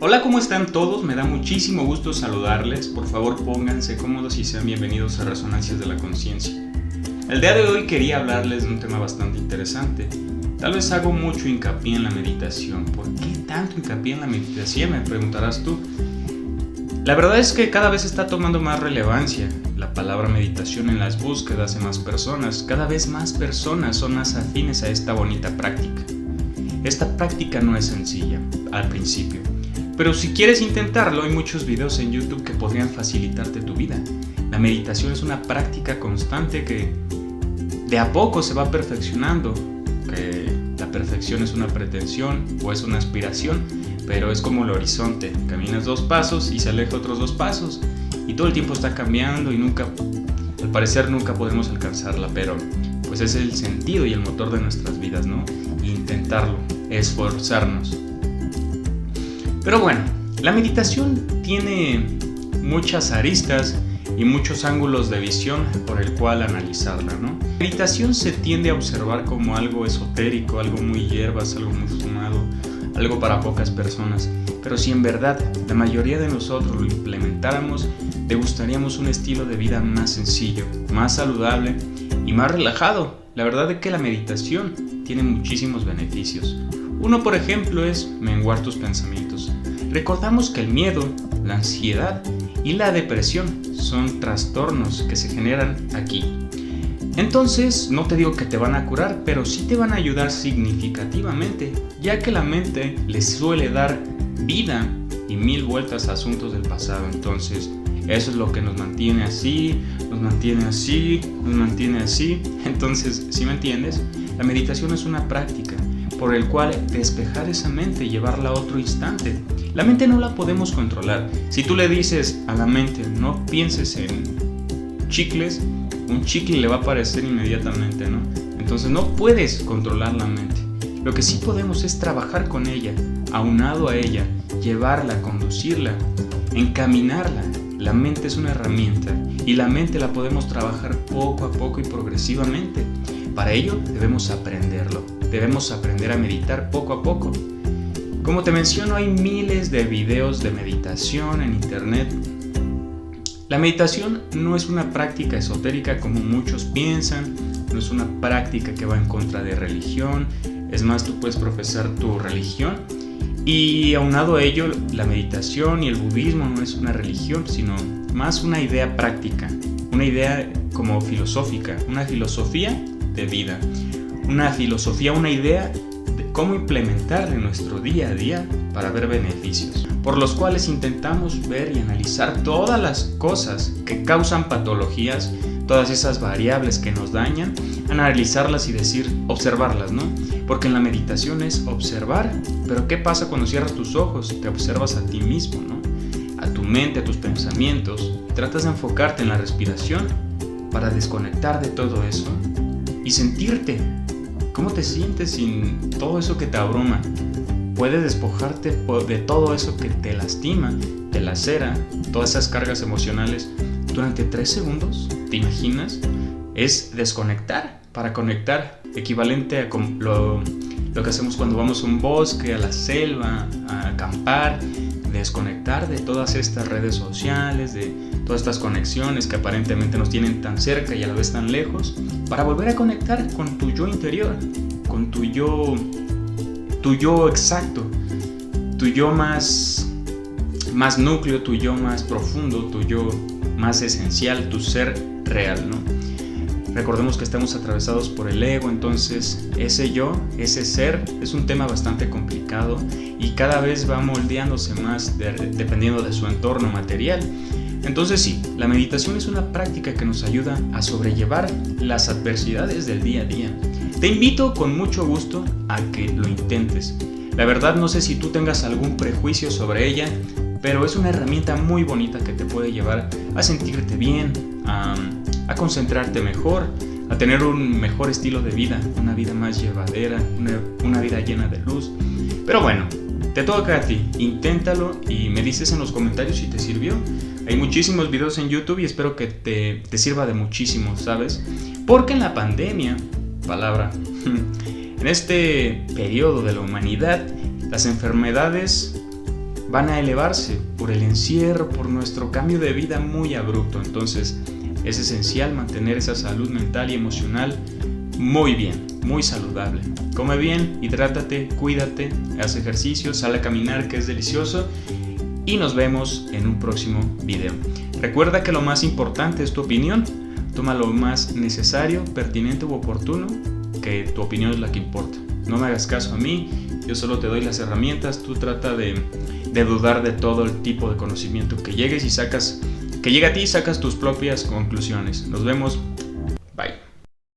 Hola, ¿cómo están todos? Me da muchísimo gusto saludarles. Por favor, pónganse cómodos y sean bienvenidos a Resonancias de la Conciencia. El día de hoy quería hablarles de un tema bastante interesante. Tal vez hago mucho hincapié en la meditación. ¿Por qué tanto hincapié en la meditación? Me preguntarás tú. La verdad es que cada vez está tomando más relevancia la palabra meditación en las búsquedas de más personas. Cada vez más personas son más afines a esta bonita práctica. Esta práctica no es sencilla al principio pero si quieres intentarlo, hay muchos videos en YouTube que podrían facilitarte tu vida. La meditación es una práctica constante que de a poco se va perfeccionando. Que la perfección es una pretensión o es una aspiración, pero es como el horizonte. Caminas dos pasos y se aleja otros dos pasos. Y todo el tiempo está cambiando y nunca, al parecer nunca podemos alcanzarla, pero pues es el sentido y el motor de nuestras vidas, ¿no? Intentarlo, esforzarnos. Pero bueno, la meditación tiene muchas aristas y muchos ángulos de visión por el cual analizarla. La meditación se tiende a observar como algo esotérico, algo muy hierbas, algo muy fumado, algo para pocas personas. Pero si en verdad la mayoría de nosotros lo implementáramos, le gustaríamos un estilo de vida más sencillo, más saludable y más relajado. La verdad es que la meditación tiene muchísimos beneficios. Uno, por ejemplo, es menguar tus pensamientos. Recordamos que el miedo, la ansiedad y la depresión son trastornos que se generan aquí. Entonces, no te digo que te van a curar, pero sí te van a ayudar significativamente, ya que la mente les suele dar vida y mil vueltas a asuntos del pasado. Entonces, eso es lo que nos mantiene así, nos mantiene así, nos mantiene así. Entonces, si me entiendes, la meditación es una práctica por el cual despejar esa mente y llevarla a otro instante. La mente no la podemos controlar. Si tú le dices a la mente no pienses en chicles, un chicle le va a aparecer inmediatamente, ¿no? Entonces no puedes controlar la mente. Lo que sí podemos es trabajar con ella, aunado a ella, llevarla, conducirla, encaminarla. La mente es una herramienta y la mente la podemos trabajar poco a poco y progresivamente. Para ello debemos aprenderlo. Debemos aprender a meditar poco a poco. Como te menciono, hay miles de videos de meditación en internet. La meditación no es una práctica esotérica como muchos piensan, no es una práctica que va en contra de religión, es más, tú puedes profesar tu religión y aunado a ello, la meditación y el budismo no es una religión, sino más una idea práctica, una idea como filosófica, una filosofía de vida una filosofía, una idea de cómo implementar en nuestro día a día para ver beneficios, por los cuales intentamos ver y analizar todas las cosas que causan patologías, todas esas variables que nos dañan, analizarlas y decir, observarlas, ¿no? Porque en la meditación es observar, pero ¿qué pasa cuando cierras tus ojos? Te observas a ti mismo, ¿no? A tu mente, a tus pensamientos, tratas de enfocarte en la respiración para desconectar de todo eso y sentirte ¿Cómo te sientes sin todo eso que te abruma? Puedes despojarte de todo eso que te lastima, te lacera, todas esas cargas emocionales durante tres segundos. ¿Te imaginas? Es desconectar para conectar, equivalente a lo, lo que hacemos cuando vamos a un bosque, a la selva, a acampar, desconectar de todas estas redes sociales, de todas estas conexiones que aparentemente nos tienen tan cerca y a la vez tan lejos, para volver a conectar con tu yo interior, con tu yo, tu yo exacto, tu yo más, más núcleo, tu yo más profundo, tu yo más esencial, tu ser real, ¿no? Recordemos que estamos atravesados por el ego, entonces ese yo, ese ser, es un tema bastante complicado y cada vez va moldeándose más dependiendo de su entorno material. Entonces sí, la meditación es una práctica que nos ayuda a sobrellevar las adversidades del día a día. Te invito con mucho gusto a que lo intentes. La verdad no sé si tú tengas algún prejuicio sobre ella, pero es una herramienta muy bonita que te puede llevar a sentirte bien, a, concentrarte mejor, a tener un mejor estilo de vida, una vida más llevadera, una, vida llena de luz. Pero bueno, te toca a ti, inténtalo y me dices en los comentarios si te sirvió. Hay muchísimos videos en YouTube y espero que te, te sirva de muchísimo, ¿sabes? Porque en la pandemia, palabra, en este periodo de la humanidad, las enfermedades van a elevarse por el encierro, por nuestro cambio de vida muy abrupto. Entonces es esencial mantener esa salud mental y emocional muy bien, muy saludable. Come bien, hidrátate, cuídate, haz ejercicio, sal a caminar que es delicioso y nos vemos en un próximo video. Recuerda que lo más importante es tu opinión. Toma lo más necesario, pertinente u oportuno, que tu opinión es la que importa. No me hagas caso a mí, yo solo te doy las herramientas, tú trata de, dudar de todo el tipo de conocimiento que llegues y sacas, que llegue a ti y sacas tus propias conclusiones. Nos vemos